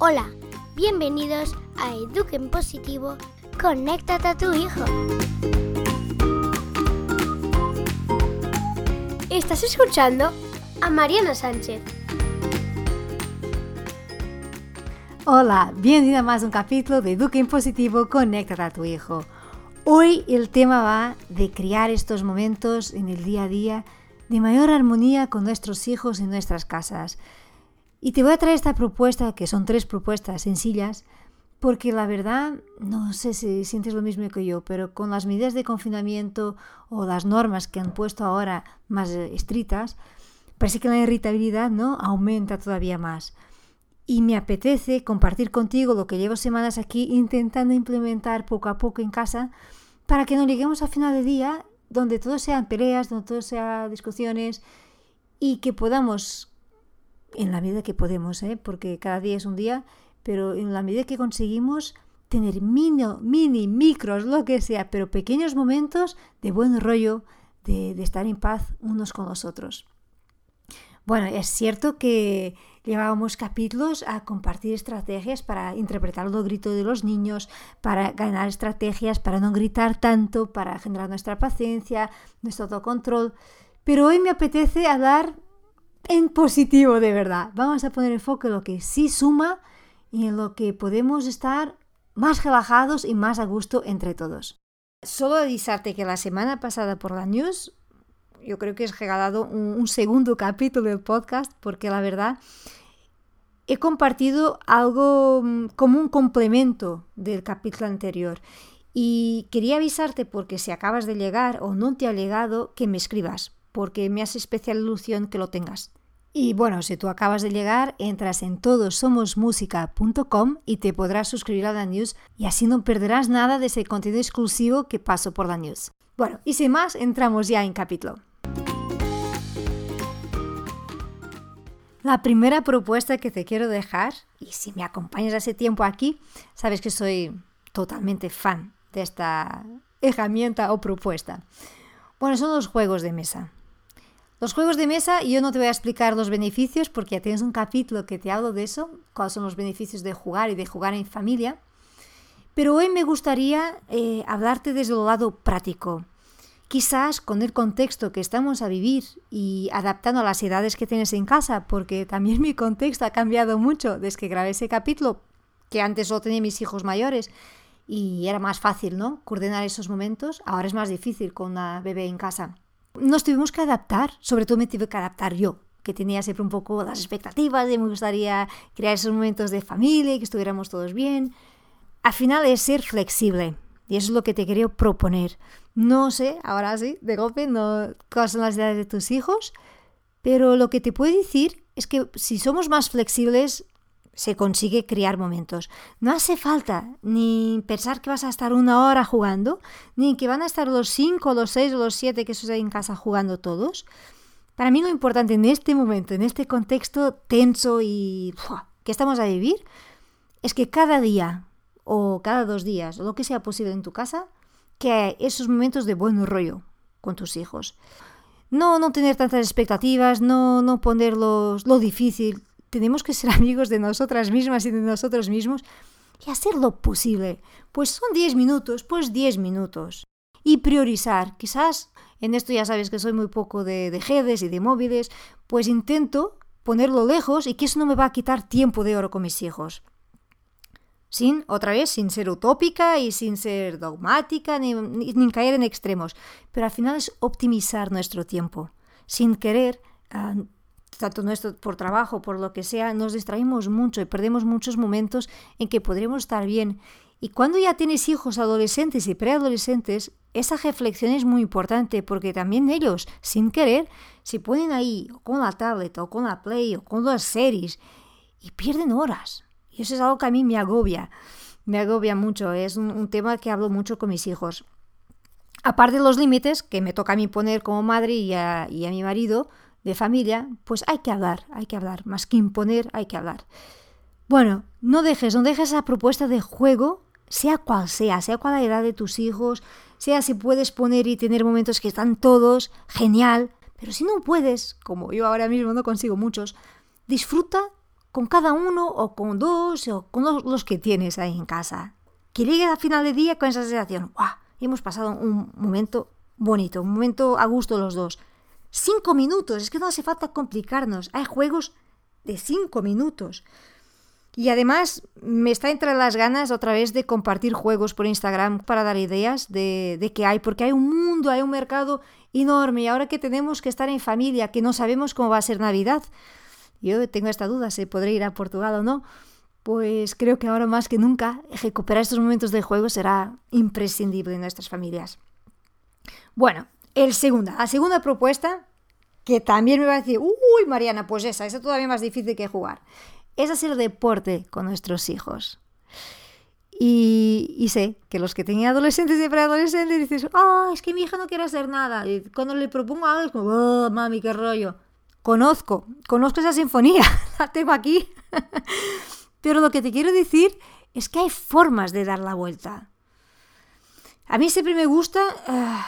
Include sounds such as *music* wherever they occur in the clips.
Hola, bienvenidos a Eduquen Positivo, conéctate a tu hijo. Estás escuchando a Mariana Sánchez. Hola, bienvenida a más un capítulo de Eduquen Positivo, conéctate a tu hijo. Hoy el tema va de crear estos momentos en el día a día de mayor armonía con nuestros hijos en nuestras casas. Y te voy a traer esta propuesta, que son tres propuestas sencillas, porque la verdad, no sé si sientes lo mismo que yo, pero con las medidas de confinamiento o las normas que han puesto ahora más estrictas, parece que la irritabilidad ¿no? aumenta todavía más. Y me apetece compartir contigo lo que llevo semanas aquí intentando implementar poco a poco en casa para que no lleguemos a final de día donde todo sean peleas, donde todo sea discusiones y que podamos, en la medida que podemos, ¿eh? porque cada día es un día, pero en la medida que conseguimos tener mini, mini, micros, lo que sea, pero pequeños momentos de buen rollo, de, de estar en paz unos con los otros. Bueno, es cierto que llevábamos capítulos a compartir estrategias para interpretar los gritos de los niños, para ganar estrategias, para no gritar tanto, para generar nuestra paciencia, nuestro autocontrol. Pero hoy me apetece hablar en positivo de verdad. Vamos a poner enfoque en lo que sí suma y en lo que podemos estar más relajados y más a gusto entre todos. Solo avisarte que la semana pasada por la news yo creo que es regalado un, un segundo capítulo del podcast porque la verdad he compartido algo mm, como un complemento del capítulo anterior. Y quería avisarte porque si acabas de llegar o no te ha llegado, que me escribas, porque me hace especial ilusión que lo tengas. Y bueno, si tú acabas de llegar, entras en todosomosmusica.com y te podrás suscribir a la news y así no perderás nada de ese contenido exclusivo que paso por la news. Bueno, y sin más, entramos ya en capítulo. La primera propuesta que te quiero dejar, y si me acompañas hace tiempo aquí, sabes que soy totalmente fan de esta herramienta o propuesta. Bueno, son los juegos de mesa. Los juegos de mesa, yo no te voy a explicar los beneficios porque ya tienes un capítulo que te hablo de eso, cuáles son los beneficios de jugar y de jugar en familia. Pero hoy me gustaría eh, hablarte desde el lado práctico. Quizás con el contexto que estamos a vivir y adaptando a las edades que tienes en casa, porque también mi contexto ha cambiado mucho desde que grabé ese capítulo, que antes solo tenía mis hijos mayores y era más fácil, ¿no? Coordinar esos momentos. Ahora es más difícil con una bebé en casa. Nos tuvimos que adaptar, sobre todo me tuve que adaptar yo, que tenía siempre un poco las expectativas de me gustaría crear esos momentos de familia y que estuviéramos todos bien. Al final es ser flexible, y eso es lo que te quería proponer. No sé, ahora sí, de golpe, no cuáles son las edades de tus hijos, pero lo que te puedo decir es que si somos más flexibles, se consigue crear momentos. No hace falta ni pensar que vas a estar una hora jugando, ni que van a estar los cinco, los seis los siete que están en casa jugando todos. Para mí lo importante en este momento, en este contexto tenso y que estamos a vivir, es que cada día o cada dos días, o lo que sea posible en tu casa, que esos momentos de buen rollo con tus hijos. No, no tener tantas expectativas, no, no ponerlos lo difícil. Tenemos que ser *laughs* amigos de nosotras mismas y de nosotros mismos y hacer lo posible. Pues son 10 minutos, pues 10 minutos. Y priorizar. Quizás en esto ya sabes que soy muy poco de, de redes y de móviles, pues intento ponerlo lejos y que eso no me va a quitar tiempo de oro con mis hijos sin, otra vez, sin ser utópica y sin ser dogmática ni, ni, caer en extremos. Pero al final es optimizar nuestro tiempo. Sin querer, uh, tanto nuestro por trabajo, por lo que sea, nos distraemos mucho y perdemos muchos momentos en que podremos estar bien. Y cuando ya tienes hijos adolescentes y preadolescentes, esa reflexión es muy importante porque también ellos, sin querer, se ponen ahí con la tablet o con la play o con las series y pierden horas y eso es algo que a mí me agobia, me agobia mucho, es un, tema que hablo mucho con mis hijos. Aparte de los límites que me toca a mí poner como madre y a mi marido de familia, pues hay que hablar, hay que hablar, más que imponer, hay que hablar. Bueno, no dejes, no dejes esa propuesta de juego, sea cual sea, sea cual la edad de tus hijos, sea si puedes poner y tener momentos que están todos, genial, pero si no puedes, como yo ahora mismo no consigo muchos, disfruta con cada uno o con dos o con los que tienes ahí en casa. Que llegues a final de día con esa sensación, ¡guau! Hemos pasado un momento bonito, un momento a gusto los dos. Cinco minutos, es que no hace falta complicarnos. Hay juegos de cinco minutos. Y además me está entre las ganas otra vez de compartir juegos por Instagram para dar ideas de, de qué hay, porque hay un mundo, hay un mercado enorme y ahora que tenemos que estar en familia, que no sabemos cómo va a ser Navidad, yo tengo esta duda, si podré ir a Portugal o no, pues creo que ahora más que nunca recuperar estos momentos de juego será imprescindible en nuestras familias. Bueno, el segunda, la segunda propuesta, que también me va a decir, uy Mariana, pues esa, esa es todavía más difícil que jugar es hacer deporte con nuestros hijos. Y, sé que los que tienen adolescentes y preadolescentes dicen, ah, es que mi hija no quiere hacer nada. Y cuando le propongo algo es como, oh, mami, qué rollo. Conozco, conozco esa sinfonía, *laughs* la tengo aquí. *laughs* Pero lo que te quiero decir es que hay formas de dar la vuelta. A mí siempre me gusta, ah,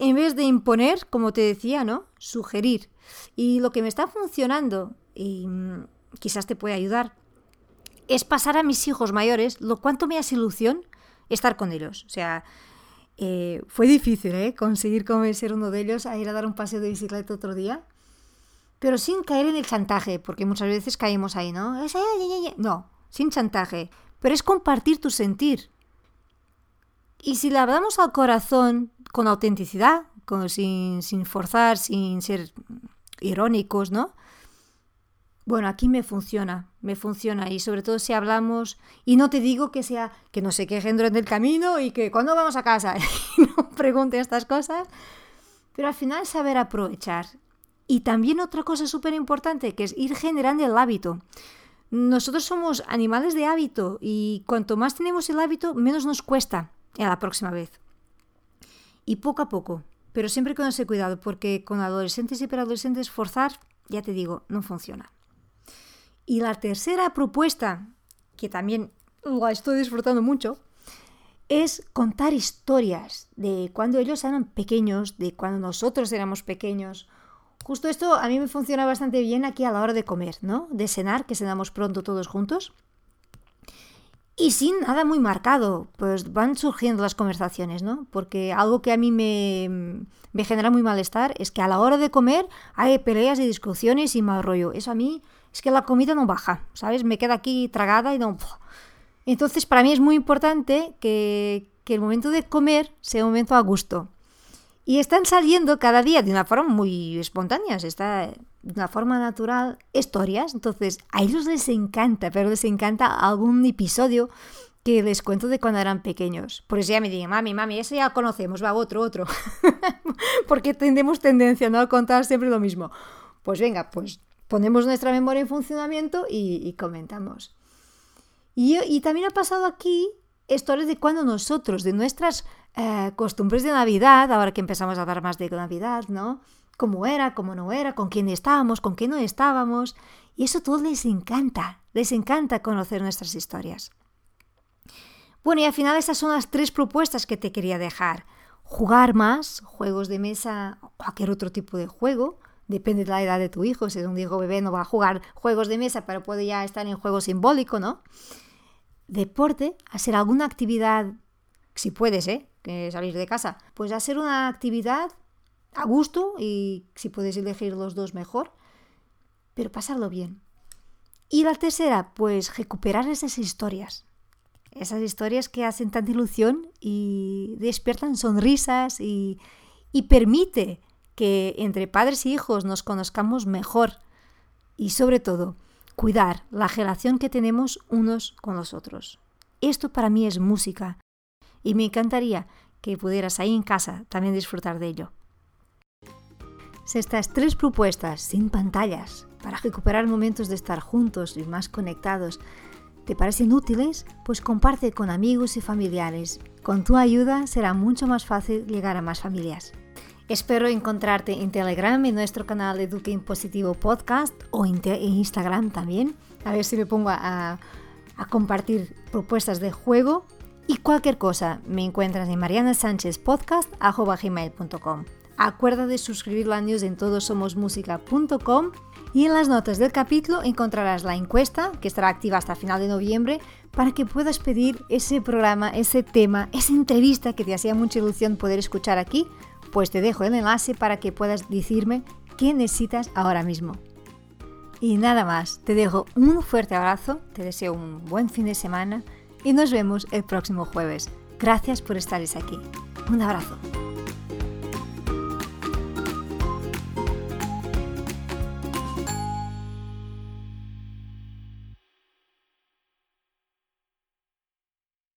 en vez de imponer, como te decía, ¿no? Sugerir. Y lo que me está funcionando, y quizás te puede ayudar, es pasar a mis hijos mayores lo cuanto me hace ilusión estar con ellos. O sea, eh, fue difícil ¿eh? conseguir convencer uno de ellos a ir a dar un paseo de bicicleta otro día, pero sin caer en el chantaje, porque muchas veces caemos ahí, ¿no? No, sin chantaje, pero es compartir tu sentir. Y si le hablamos al corazón con autenticidad, con, sin, sin forzar, sin ser irónicos, ¿no? Bueno, aquí me funciona, me funciona y sobre todo si hablamos y no te digo que sea que no se quejen durante el camino y que cuando vamos a casa *laughs* y no pregunten estas cosas, pero al final saber aprovechar. Y también otra cosa súper importante que es ir generando el hábito. Nosotros somos animales de hábito y cuanto más tenemos el hábito, menos nos cuesta a la próxima vez. Y poco a poco, pero siempre con ese cuidado, porque con adolescentes y preadolescentes forzar, ya te digo, no funciona. Y la tercera propuesta, que también la estoy disfrutando mucho, es contar historias de cuando ellos eran pequeños, de cuando nosotros éramos pequeños. Justo esto a mí me funciona bastante bien aquí a la hora de comer, ¿no? De cenar, que cenamos pronto todos juntos. Y sin nada muy marcado, pues van surgiendo las conversaciones, ¿no? Porque algo que a mí me, me genera muy malestar es que a la hora de comer hay peleas y discusiones y mal rollo. Eso a mí es que la comida no baja, ¿sabes? Me queda aquí tragada y no... Entonces, para mí es muy importante que, el momento de comer sea un momento a gusto. Y están saliendo cada día de una forma muy espontánea, está de una forma natural, historias. Entonces, a ellos les encanta, pero les encanta algún episodio que les cuento de cuando eran pequeños. Por eso ya me dicen, mami, mami, ese ya conocemos, va otro, otro. *laughs* Porque tenemos tendencia ¿no? a contar siempre lo mismo. Pues venga, pues ponemos nuestra memoria en funcionamiento y, comentamos. Y, también ha pasado aquí historias de cuando nosotros, de nuestras eh, costumbres de Navidad, ahora que empezamos a hablar más de Navidad, ¿no? Cómo era, cómo no era, con quién estábamos, con quién no estábamos. Y eso todo les encanta, les encanta conocer nuestras historias. Bueno, y al final esas son las tres propuestas que te quería dejar. Jugar más, juegos de mesa, cualquier otro tipo de juego, depende de la edad de tu hijo, si es un hijo bebé no va a jugar juegos de mesa, pero puede ya estar en juego simbólico, ¿no? Deporte, hacer alguna actividad, si puedes, ¿eh? Que salir de casa, pues hacer una actividad a gusto y si puedes elegir los dos mejor, pero pasarlo bien. Y la tercera, pues recuperar esas historias. Esas historias que hacen tanta ilusión y despiertan sonrisas y, y permite que entre padres y hijos nos conozcamos mejor y sobre todo cuidar la relación que tenemos unos con los otros. Esto para mí es música y me encantaría que pudieras ahí en casa también disfrutar de ello. Si estas tres propuestas sin pantallas para recuperar momentos de estar juntos y más conectados te parecen útiles, pues comparte con amigos y familiares. Con tu ayuda será mucho más fácil llegar a más familias. Espero encontrarte en Telegram, en nuestro canal Eduque Impositivo Podcast o en, Instagram también. A ver si me pongo a, compartir propuestas de juego. Y cualquier cosa me encuentras en marianasanchezpodcast.com. Acuerda de suscribir la news en todosomosmusica.com y en las notas del capítulo encontrarás la encuesta que estará activa hasta final de noviembre para que puedas pedir ese programa, ese tema, esa entrevista que te hacía mucha ilusión poder escuchar aquí. Pues te dejo el enlace para que puedas decirme qué necesitas ahora mismo. Y nada más, te dejo un fuerte abrazo, te deseo un buen fin de semana y nos vemos el próximo jueves. Gracias por estar aquí. Un abrazo.